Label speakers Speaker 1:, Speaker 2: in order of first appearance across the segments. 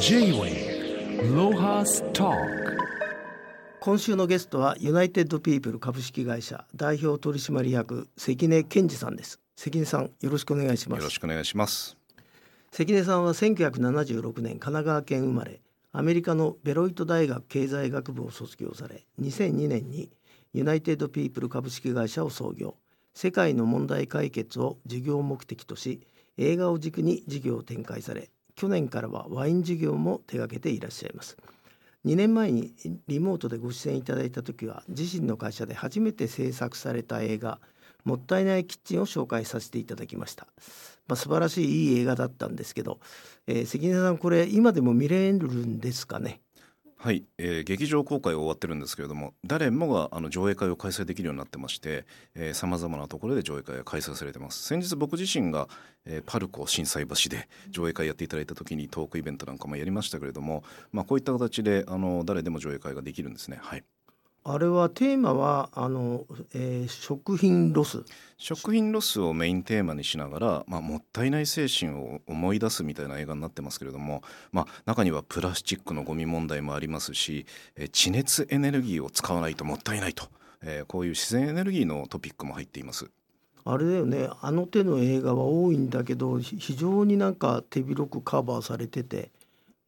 Speaker 1: J-Way ロハスタ
Speaker 2: 今週のゲストはユナイテッドピープル株式会社代表取締役関根健二さんです。関根さんよろしくお願いします。
Speaker 3: よろしくお願いします。
Speaker 2: 関根さんは1976年神奈川県生まれアメリカのベロイト大学経済学部を卒業され2002年にユナイテッドピープル株式会社を創業。世界の問題解決を事業目的とし映画を軸に事業を展開され去年からはワイン事業も手掛けていらっしゃいます。2年前にリモートでご出演いただいた時は自身の会社で初めて制作された映画「もったいないキッチン」を紹介させていただきました、まあ、素晴らしいいい映画だったんですけど、えー、関根さんこれ今でも見れるんですかね？
Speaker 3: はい、えー、劇場公開終わってるんですけれども誰もがあの上映会を開催できるようになってましてさまざまなところで上映会が開催されてます。先日僕自身が、えー、パルコ心斎橋で上映会やっていただいた時にトークイベントなんかもやりましたけれども、まあ、こういった形であの誰でも上映会ができるんですね。はい。
Speaker 2: あれはテーマはあの、えー、食品ロス。
Speaker 3: 食品ロスをメインテーマにしながら、まあ、もったいない精神を思い出すみたいな映画になってますけれども、まあ、中にはプラスチックのゴミ問題もありますし、えー、地熱エネルギーを使わないともったいないと、えー、こういう自然エネルギーのトピックも入っています。
Speaker 2: あれだよね。あの手の映画は多いんだけど非常になんか手広くカバーされてて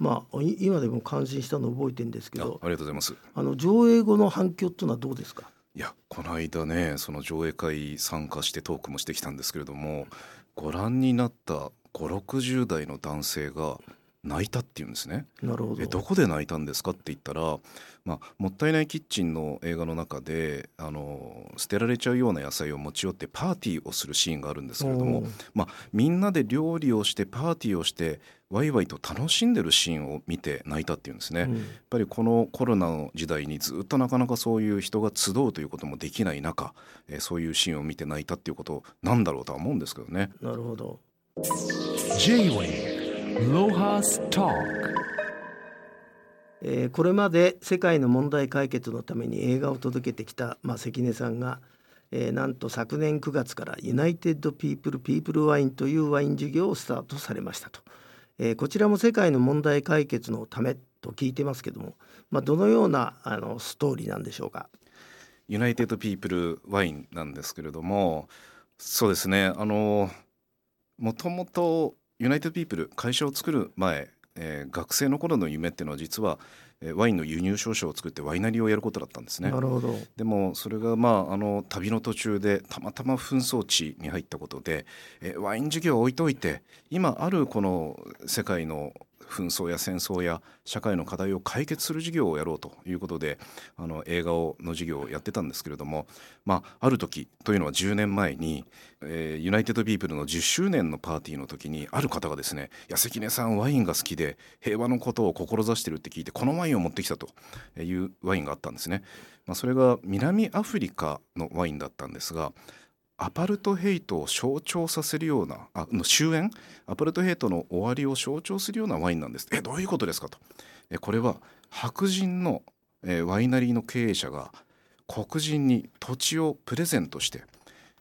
Speaker 2: まあ今でも感心したのを覚えてるんですけど
Speaker 3: ありがとうございます
Speaker 2: あの上映後の反響っていうのはどうですか？
Speaker 3: いやこの間ねその上映会参加してトークもしてきたんですけれどもご覧になった560代の男性が泣いたっていうんですね。
Speaker 2: なるほど。
Speaker 3: えどこで泣いたんですかって言ったら、まあ、もったいないキッチンの映画の中であの捨てられちゃうような野菜を持ち寄ってパーティーをするシーンがあるんですけれども、まあ、みんなで料理をしてパーティーをしてワイワイと楽しんでるシーンを見て泣いたっていうんですね、うん、やっぱりこのコロナの時代にずっとなかなかそういう人が集うということもできない中、えー、そういうシーンを見て泣いたっていうことなんだろうとは思うんですけどね。
Speaker 2: なるほど
Speaker 1: J-Way ロハスタ
Speaker 2: えー、これまで世界の問題解決のために映画を届けてきた、まあ、関根さんが、えー、なんと昨年9月からユナイテッド・ピープル・ピープル・ワインというワイン事業をスタートされましたと、えー、こちらも世界の問題解決のためと聞いてますけども、まあ、どのようなあのストーリーなんでしょうか？
Speaker 3: ユナイテッド・ピープル・ワインなんですけれどもそうですねあのもともとユナイテッドピープル会社を作る前、えー、学生の頃の夢っていうのは実はワインの輸入商社を作ってワイナリーをやることだったんですね。
Speaker 2: なるほど
Speaker 3: でもそれがまああの旅の途中でたまたま紛争地に入ったことでえワイン事業を置いといて今あるこの世界の紛争や戦争や社会の課題を解決する事業をやろうということであの映画をの事業をやってたんですけれども、まあ、ある時というのは10年前に、えー、ユナイテッド・ピープルの10周年のパーティーの時にある方がですね「や関根さんワインが好きで平和のことを志してる」って聞いてこのワインを持ってきたというワインがあったんですね。まあ、それが南アフリカのワインだったんですがアパルトヘイトを象徴させるようなあの終焉？アパルトヘイトの終わりを象徴するようなワインなんです。えどういうことですかと。えこれは白人の、えワイナリーの経営者が黒人に土地をプレゼントして、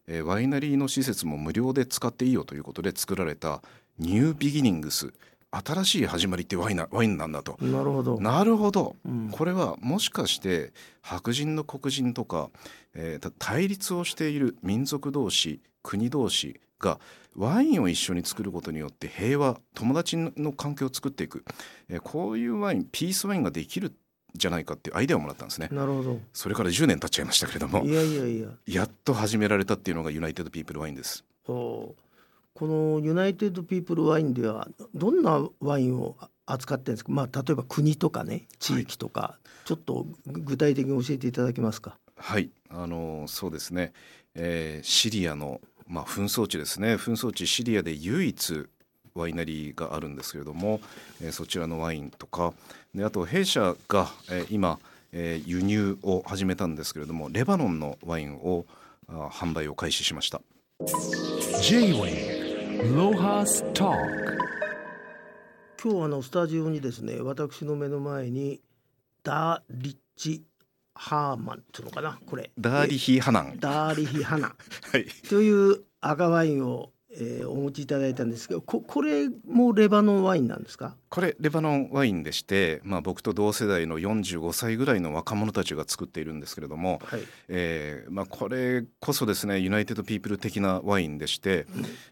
Speaker 3: えワイナリーの施設も無料で使っていいよということで作られたニュービギニングス。新しい始まりってワイナワインなんだと。
Speaker 2: なるほど。
Speaker 3: なるほど、うん、これはもしかして白人の黒人とか、えー、対立をしている民族同士国同士がワインを一緒に作ることによって平和友達の関係を作っていく、えー、こういうワインピースワインができるじゃないかっていうアイデアをもらったんですね。
Speaker 2: なるほど。
Speaker 3: それから10年経っちゃいましたけれども。
Speaker 2: いやいやいや。
Speaker 3: やっと始められたっていうのがユナイテッド・ピープル・ワインです。
Speaker 2: そうこのユナイテッド・ピープル・ワインではどんなワインを扱ってるんですか、まあ、例えば国とかね地域とか、はい、ちょっと具体的に教えていただけますか？
Speaker 3: はい。あのそうですね、えー、シリアの、まあ、紛争地ですね。紛争地シリアで唯一ワイナリーがあるんですけれども、えー、そちらのワインとか。であと弊社が、えー、今、えー、輸入を始めたんですけれどもレバノンのワインをあ販売を開始しました。
Speaker 1: J-Way
Speaker 2: 今日あのスタジオにですね私の目の前にダーリッチハーマンっていうのかなこれ。
Speaker 3: ダーリヒハナン。
Speaker 2: ダーリヒハナン、
Speaker 3: はい、
Speaker 2: という赤ワインをえーお持ちいただいたんですけどここれもレバノンワインなんですか？
Speaker 3: これレバノンワインでして、まあ、僕と同世代の45歳ぐらいの若者たちが作っているんですけれども、
Speaker 2: はい。
Speaker 3: えーまあ、これこそですねユナイテッド・ピープル的なワインでして、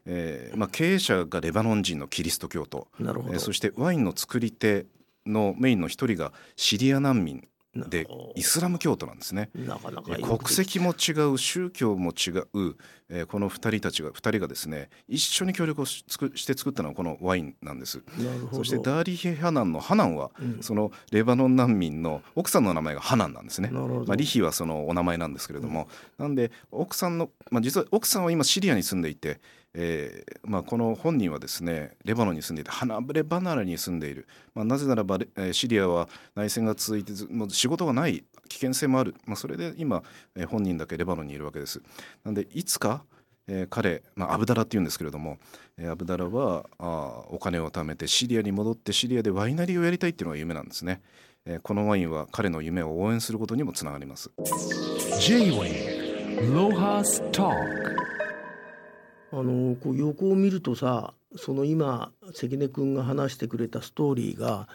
Speaker 3: えーまあ、経営者がレバノン人のキリスト教徒、
Speaker 2: なるほど、
Speaker 3: えーそしてワインの作り手のメインの一人がシリア難民で
Speaker 2: な
Speaker 3: イスラム教徒なんですね。
Speaker 2: なかなか
Speaker 3: え
Speaker 2: よく
Speaker 3: 国籍も違う宗教も違う、えーこの2人たちが2人がですね一緒に協力をしつくして作ったのがこのワインなんです。そしてダーリヒ・ハナンのハナンは、
Speaker 2: うん。
Speaker 3: そのレバノン難民の奥さんの名前がハナンなんですね。まあ、リヒはそのお名前なんですけれども、なんで奥さんの、まあ、実は奥さんは今シリアに住んでいて、えーまあ、この本人はですねレバノンに住んでいて離れ離れに住んでいる、まあ、なぜならば、えシリアは内戦が続いてもう仕事がない危険性もある、まあ、それで今、えー本人だけレバノンにいるわけです。なんでいつかえー彼、まあ、アブダラっていうんですけれども、えーアブダラはあお金を貯めてシリアに戻ってシリアでワイナリーをやりたいっていうのが夢なんですね、えーこのワインは彼の夢を応援することにもつながります。
Speaker 1: J-Wave Lohas Talk.
Speaker 2: あのこう横を見るとさその今関根君が話してくれたストーリーが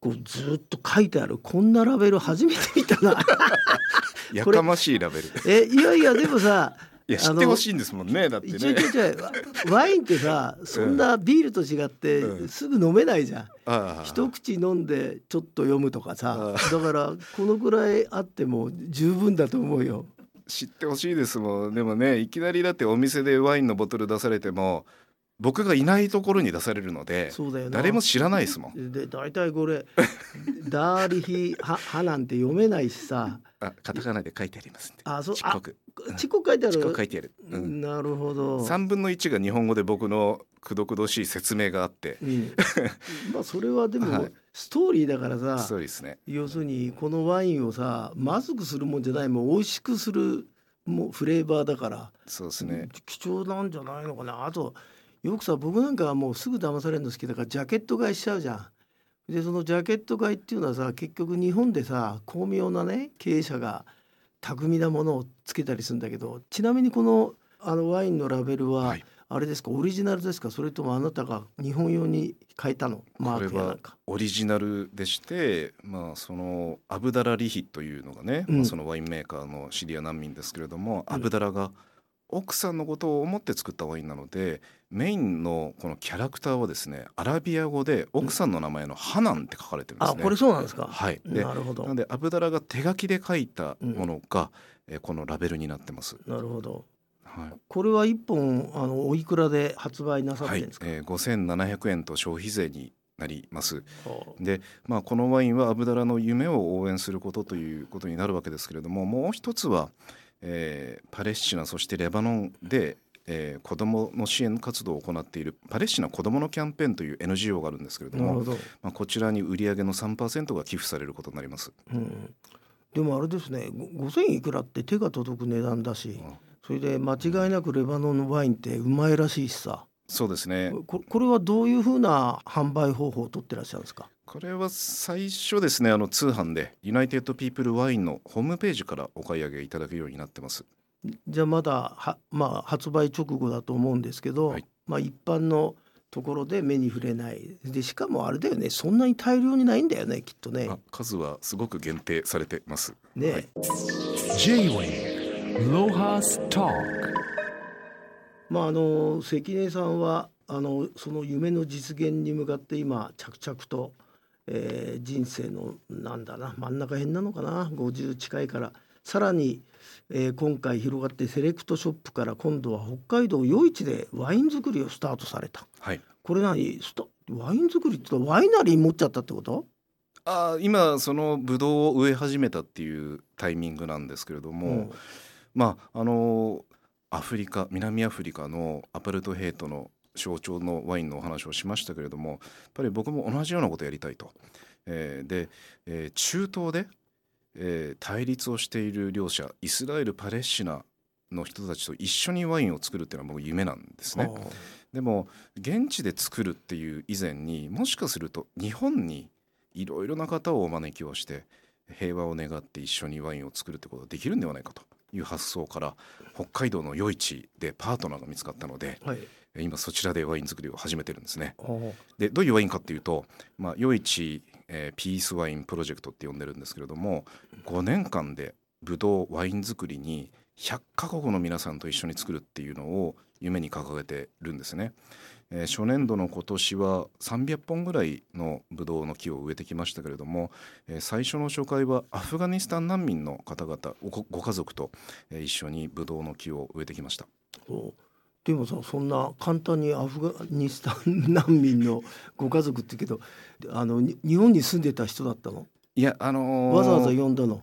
Speaker 2: こうずっと書いてあるこんなラベル初めて見たな。
Speaker 3: やかましいラベル。
Speaker 2: えいやいやでもさ
Speaker 3: いや知ってほしいんですもんねだってね。
Speaker 2: ワインってさ そんなビールと違って
Speaker 3: うん。
Speaker 2: すぐ飲めないじゃん、
Speaker 3: ああ。
Speaker 2: 一口飲んでちょっと読むとかさ。
Speaker 3: あ
Speaker 2: だからこのぐらいあっても十分だと思うよ。
Speaker 3: 知ってほしいですもん。でもねいきなりだってお店でワインのボトル出されても僕がいないところに出されるので誰も知らないですもん。
Speaker 2: で大体これ「ダーリヒハハ」なんて読めないしさ。
Speaker 3: あカタカナで書いてありますんで。
Speaker 2: あそう
Speaker 3: ちっこく
Speaker 2: ちっこく書いてある。
Speaker 3: く書いてある、うん、
Speaker 2: なるほど。
Speaker 3: 3分の1が日本語で僕のくどくどしい説明があって。
Speaker 2: うん、まあそれはでも、
Speaker 3: はい。
Speaker 2: ストーリーだからさ
Speaker 3: そうですね。
Speaker 2: 要するにこのワインをさまずくするもんじゃないもう美味しくするもうフレーバーだから、
Speaker 3: そうですね。
Speaker 2: 貴重なんじゃないのかな。あとよくさ僕なんかはもうすぐ騙されるの好きだからジャケット買いしちゃうじゃん。でそのジャケット買いっていうのはさ結局日本でさ巧妙なね経営者が巧みなものをつけたりするんだけどちなみにこのあのワインのラベルは、
Speaker 3: はい
Speaker 2: あれですか？オリジナルですか？それともあなたが日本用に変えたの？マークやなんか。
Speaker 3: オリジナルでして、まあ、そのアブダラ・リヒというのがね、
Speaker 2: うん
Speaker 3: まあ、そのワインメーカーのシリア難民ですけれども、
Speaker 2: うん
Speaker 3: アブダラが奥さんのことを思って作ったワインなのでメインのこのキャラクターはですねアラビア語で奥さんの名前のハナンって書かれてるんですね。
Speaker 2: あこれそうなんですか？
Speaker 3: はい、で
Speaker 2: なるほど
Speaker 3: なんでアブダラが手書きで書いたものが、えーこのラベルになってます。
Speaker 2: なるほど。
Speaker 3: はい
Speaker 2: これは一本あのおいくらで発売なさってんですか？
Speaker 3: えー、5700円と消費税になります。
Speaker 2: は
Speaker 3: で、まあ、このワインはアブダラの夢を応援することということになるわけですけれどももう一つは、えーパレスチナそしてレバノンで、えー子どもの支援活動を行っているパレスチナ子どものキャンペーンという NGO があるんですけれども。まあ、こちらに売上の3%が寄付されることになります。
Speaker 2: うん。でもあれですねご5000いくらって手が届く値段だし
Speaker 3: うん
Speaker 2: それで間違いなくレバノンのワインってうまいらしいしさ。
Speaker 3: そうですね。
Speaker 2: ここれはどういうふうな販売方法を取ってらっしゃるんですか？
Speaker 3: これは最初ですねあの通販でユナイテッド・ピープル・ワインのホームページからお買い上げいただけるようになってます。
Speaker 2: じゃあまだは、まあ、発売直後だと思うんですけど、
Speaker 3: はい。
Speaker 2: まあ、一般のところで目に触れない。でしかもあれだよねそんなに大量にないんだよねきっとね。
Speaker 3: あ。数はすごく限定されてます。
Speaker 2: ね、
Speaker 3: はい。
Speaker 1: Talk
Speaker 2: まああの関根さんはあのその夢の実現に向かって今着々と、えー人生のなんだな真ん中辺なのかな50近いから。さらに、えー今回広がってセレクトショップから今度は北海道余市でワイン作りをスタートされた。
Speaker 3: はい。
Speaker 2: これ何スタワイン作りってワイナリー持っちゃったってこと？
Speaker 3: あー今そのブドウを植え始めたっていうタイミングなんですけれども、
Speaker 2: うん
Speaker 3: まああのアフリカ南アフリカのアパルトヘイトの象徴のワインのお話をしましたけれどもやっぱり僕も同じようなことをやりたいと。えーで、えー中東で、えー対立をしている両者イスラエルパレスチナの人たちと一緒にワインを作るっていうのは僕夢なんですね。でも現地で作るっていう以前にもしかすると日本にいろいろな方をお招きをして平和を願って一緒にワインを作るってことができるんではないかという発想から北海道の余市でパートナーが見つかったので、
Speaker 2: はい、
Speaker 3: えー今そちらでワイン作りを始めてるんですね。でどういうワインかっていうと、まあ、余市、えーピースワインプロジェクトって呼んでるんですけれども5年間でブドウワイン作りに100カ国の皆さんと一緒に作るっていうのを夢に掲げてるんですね。えー初年度の今年は300本ぐらいのブドウの木を植えてきましたけれども、えー最初の初回はアフガニスタン難民の方々ごご家族と、えー一緒にブドウの木を植えてきました。
Speaker 2: でもさそんな簡単にアフガニスタン難民のご家族ってけどあのに日本に住んでた人だったの？
Speaker 3: いやあのー
Speaker 2: わざわざ呼んだの？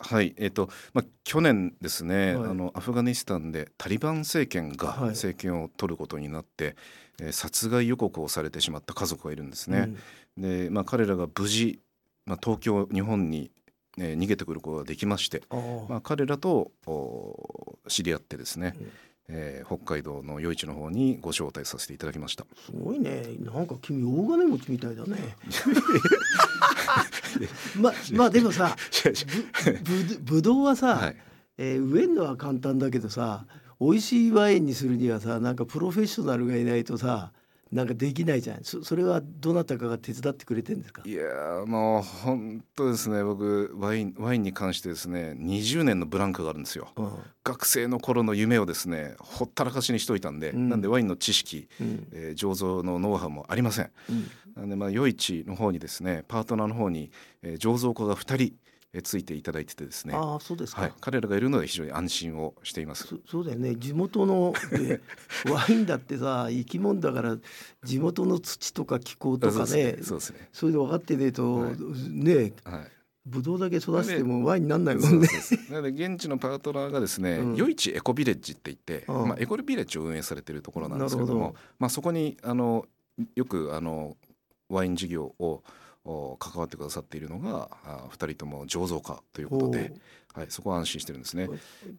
Speaker 3: はい、えっ、と、まあ、去年ですね、
Speaker 2: はい。
Speaker 3: あのアフガニスタンでタリバン政権が
Speaker 2: はい。
Speaker 3: 政権を取ることになって、えー殺害予告をされてしまった家族がいるんですね。で、まあ、彼らが無事、まあ、東京日本に、えー逃げてくることができまして、まあ、彼らとお知り合ってですね、
Speaker 2: うん
Speaker 3: えー北海道の余市の方にご招待させていただきました。
Speaker 2: すごいねなんか君大金持ちみたいだね。ままあでもさぶぶぶどうはさ、
Speaker 3: はい
Speaker 2: えー植えるのは簡単だけどさ美味しいワインにするにはさなんかプロフェッショナルがいないとさなんかできないじゃん。そそれはどなたかが手伝ってくれてるんですか？
Speaker 3: いやーもう本当ですね。僕ワインワインに関してですね20年のブランクがあるんですよ。
Speaker 2: うん。
Speaker 3: 学生の頃の夢をですねほったらかしにしといたんで、
Speaker 2: うん。
Speaker 3: なんでワインの知識、
Speaker 2: うん。
Speaker 3: えー醸造のノウハウもありません。
Speaker 2: うん。
Speaker 3: なんでまあ余市の方にですねパートナーの方に、えー醸造家が2人、えーついていただいててですね、
Speaker 2: ああそうですか、
Speaker 3: はい、彼らがいるので非常に安心をしています。
Speaker 2: そそうだよね。地元の、え ワインだってさ生き物だから地元の土とか気候とかね
Speaker 3: そうですね。そうで
Speaker 2: 分かってねえと、
Speaker 3: はい。
Speaker 2: ね
Speaker 3: はい。
Speaker 2: ブドウだけ育ててもワインになんないも
Speaker 3: そ
Speaker 2: んね。
Speaker 3: なので現地のパートナーがですね、
Speaker 2: うん。
Speaker 3: 余市エコビレッジって言って、
Speaker 2: うん。
Speaker 3: まあ、エコビレッジを運営されているところなんですけれども
Speaker 2: ど。
Speaker 3: まあ、そこにあのよくあのワイン事業をお関わってくださっているのがあ2人とも醸造家ということで、はい、そこは安心してるんですね。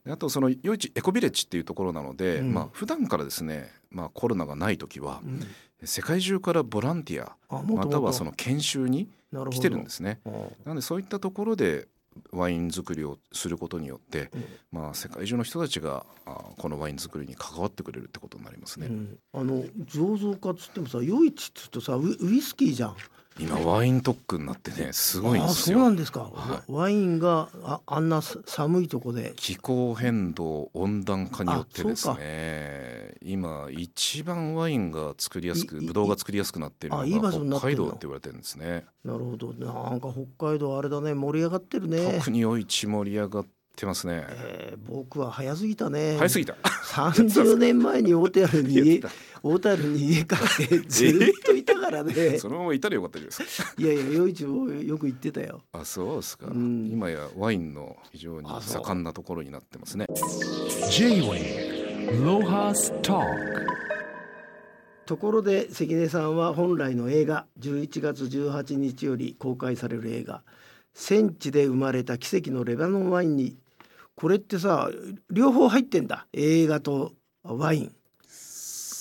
Speaker 3: であとその余市エコビレッジっていうところなので、
Speaker 2: うん。
Speaker 3: まあ普段からですね、まあ、コロナがない時は
Speaker 2: うん。
Speaker 3: 世界中からボランティアまたはその研修に来てるんですね。
Speaker 2: あ
Speaker 3: なのでそういったところでワイン作りをすることによって、
Speaker 2: うん。
Speaker 3: まあ、世界中の人たちがあこのワイン作りに関わってくれるってことになりますね。
Speaker 2: うん。あの醸造家っつってもさ余市っつうとさウウイスキーじゃん。
Speaker 3: 今ワイン特区になってねすごいんです
Speaker 2: あそうな
Speaker 3: よ。
Speaker 2: んですか。
Speaker 3: は
Speaker 2: ワインがああんなさ寒いとこで。
Speaker 3: 気候変動温暖化によってですね今一番ワインが作りやすく
Speaker 2: いい
Speaker 3: ブドウが作りやすくなっている
Speaker 2: あいい
Speaker 3: のが北海道って言われてるんですね。
Speaker 2: なるほど。なんか北海道あれだね盛り上がってるね。
Speaker 3: 特に余市盛り上がってますね。
Speaker 2: えー僕は早すぎたね。
Speaker 3: 早すぎた。
Speaker 2: 30年前に大手原に家
Speaker 3: やってた
Speaker 2: 大田原に家買ってずっとからね。
Speaker 3: そのままいたらよかったじゃないですか。
Speaker 2: いやいや余市もよく行ってたよ。
Speaker 3: あそうですか、
Speaker 2: うん
Speaker 3: 今やワインの非常に盛んなところになってますね
Speaker 1: J-Way
Speaker 2: ところで関根さんは本来の映画11月18日より公開される映画「戦地で生まれた奇跡のレバノンワインに」これってさ両方入ってんだ映画とワイン。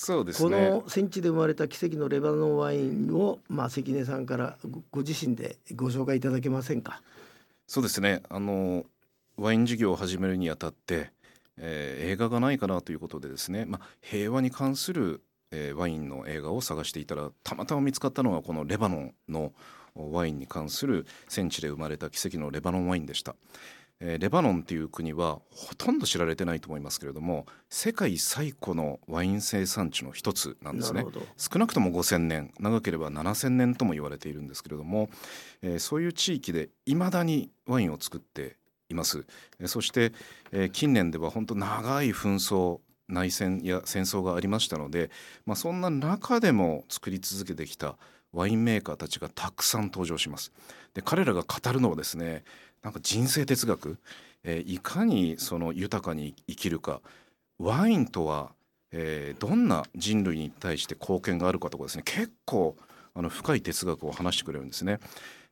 Speaker 3: そうです
Speaker 2: こ
Speaker 3: ね
Speaker 2: の戦地で生まれた奇跡のレバノンワインを、まあ、関根さんからごご自身でご紹介いただけませんか？
Speaker 3: そうですねあのワイン事業を始めるにあたって、えー映画がないかなということでですね、まあ、平和に関する、えーワインの映画を探していたらたまたま見つかったのがこのレバノンのワインに関する戦地で生まれた奇跡のレバノンワインでした。えーレバノンっていう国はほとんど知られてないと思いますけれども世界最古のワイン生産地の一つなんですね。少なくとも5,000年長ければ7,000年とも言われているんですけれども、えーそういう地域でいまだにワインを作っています。えーそして、えー近年では本当長い紛争内戦や戦争がありましたので、まあ、そんな中でも作り続けてきたワインメーカーたちがたくさん登場します。で彼らが語るのはですねなんか人生哲学、えーいかにその豊かに生きるか。ワインとは、えーどんな人類に対して貢献があるかとかですね。結構あの深い哲学を話してくれるんですね。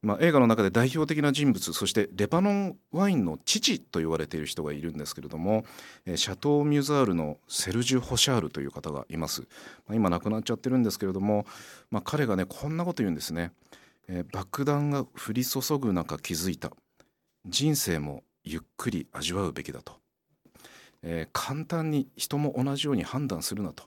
Speaker 3: まあ、映画の中で代表的な人物そしてレバノンワインの父と言われている人がいるんですけれども、えシャトー・ミュザールのセルジュ・ホシャールという方がいます、まあ、今亡くなっちゃってるんですけれども、まあ、彼がねこんなこと言うんですね、えー爆弾が降り注ぐ中気づいた。人生もゆっくり味わうべきだと、えー簡単に人も同じように判断するなと。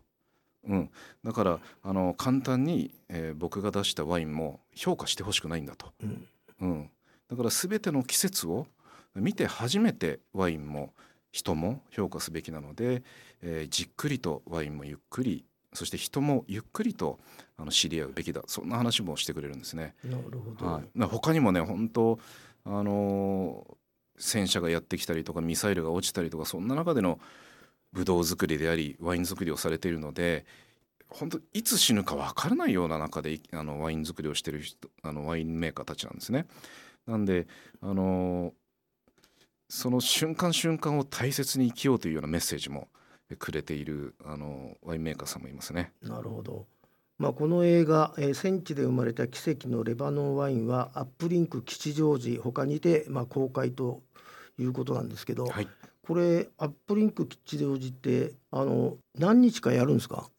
Speaker 3: うん、だからあの簡単に、えー僕が出したワインも評価してほしくないんだと、
Speaker 2: うん。
Speaker 3: うん、だから全ての季節を見て初めてワインも人も評価すべきなので、えーじっくりとワインもゆっくりそして人もゆっくりとあの知り合うべきだ。そんな話もしてくれるんですね。
Speaker 2: なるほど、
Speaker 3: はい、まあ他にもね本当あの戦車がやってきたりとかミサイルが落ちたりとかそんな中でのブドウ作りでありワイン作りをされているので本当いつ死ぬか分からないような中であのワイン作りをしている人あのワインメーカーたちなんですね。なんであのその瞬間瞬間を大切に生きようというようなメッセージもくれているあのワインメーカーさんもいますね。
Speaker 2: なるほど。まあ、この映画、えー戦地で生まれた奇跡のレバノンワインはアップリンク吉祥寺他にて、まあ、公開ということなんですけど、
Speaker 3: はい、
Speaker 2: これアップリンク吉祥寺ってあの何日かやるんですか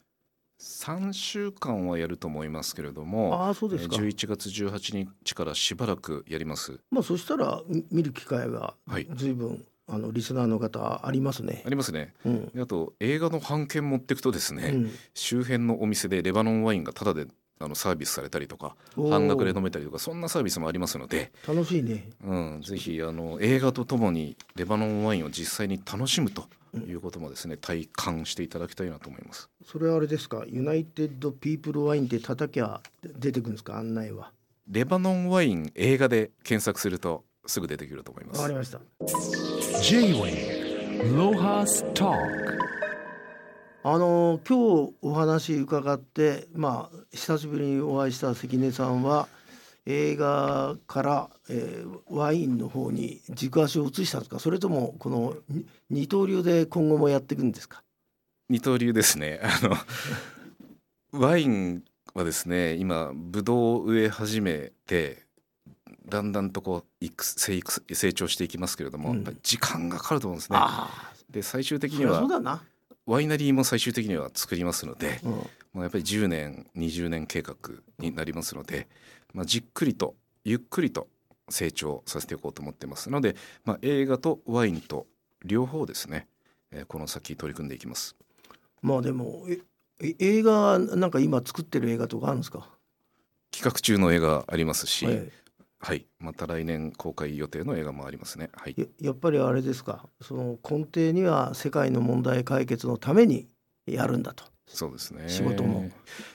Speaker 3: ？3週間はやると思いますけれども
Speaker 2: ああそうですか、
Speaker 3: えー11月18日からしばらくやります。
Speaker 2: まあそしたらみ見る機会が
Speaker 3: はい。
Speaker 2: 随分、あのリスナーの方ありますね
Speaker 3: あ。りますね。
Speaker 2: うん
Speaker 3: であと映画の版権持っていくとですね、
Speaker 2: うん
Speaker 3: 周辺のお店でレバノンワインがタダであのサービスされたりとか半額で飲めたりとかそんなサービスもありますので、
Speaker 2: 楽しいね。
Speaker 3: うん、ぜひあの映画とともにレバノンワインを実際に楽しむということもですね体感していただきたいなと思います。
Speaker 2: それはあれですか？ユナイテッドピープルワインで叩きゃ出てくるんですか？案内は。
Speaker 3: レバノンワイン映画で検索するとすぐ出てくると思います
Speaker 2: わかり。ました。
Speaker 1: J-Wave Lohas Talk
Speaker 2: あの今日お話伺ってまあ久しぶりにお会いした関根さんは映画から、えーワインの方に軸足を移したんですかそれともこのに二刀流で今後もやっていくんですか？
Speaker 3: 二刀流ですね。あのワインはですね今ブドウを植え始めてだんだんとこう育成育成長していきますけれども、
Speaker 2: うん
Speaker 3: 時間がかかると思うんですね。
Speaker 2: あ
Speaker 3: で最終的には
Speaker 2: そうだな。
Speaker 3: ワイナリーも最終的には作りますので、
Speaker 2: うん
Speaker 3: まあ、やっぱり10年20年計画になりますので、まあ、じっくりとゆっくりと成長させていこうと思ってますので、まあ、映画とワインと両方ですね、えーこの先取り組んでいきます。
Speaker 2: まあでもええ映画なんか今作ってる映画とかあるんですか、
Speaker 3: 企画中の映画ありますし、
Speaker 2: え
Speaker 3: はい、また来年公開予定の映画もありますね。はい。
Speaker 2: え、ややっぱりあれですか。その根底には世界の問題解決のためにやるんだと。
Speaker 3: そうですね。
Speaker 2: 仕事も。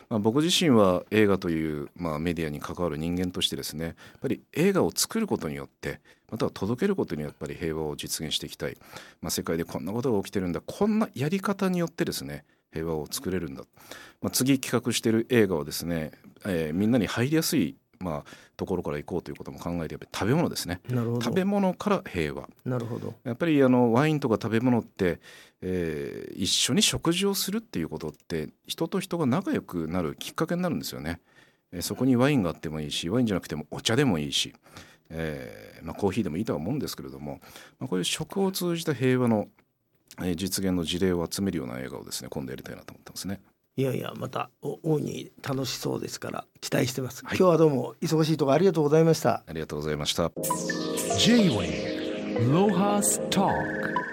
Speaker 3: まあ、僕自身は映画という、まあ、メディアに関わる人間としてですねやっぱり映画を作ることによってまたは届けることにやっぱり平和を実現していきたい、まあ、世界でこんなことが起きてるんだ。こんなやり方によってですね平和を作れるんだ、まあ、次企画している映画はですね、えーみんなに入りやすい、まあ、ところから行こうということも考えてやっぱり食べ物ですね。食べ物から平和
Speaker 2: なるほど。
Speaker 3: やっぱりあのワインとか食べ物って、えー一緒に食事をするっていうことって人と人が仲良くなるきっかけになるんですよね。えーそこにワインがあってもいいしワインじゃなくてもお茶でもいいし、えーまあ、コーヒーでもいいとは思うんですけれども、まあ、こういう食を通じた平和の、えー実現の事例を集めるような映画をですね今度やりたいなと思ってますね。
Speaker 2: いやいやまたお大いに楽しそうですから期待してます、
Speaker 3: はい。
Speaker 2: 今日はどうも忙しいところありがとうございました。
Speaker 3: ありがとうございました。
Speaker 1: J-Wave Lohas Talk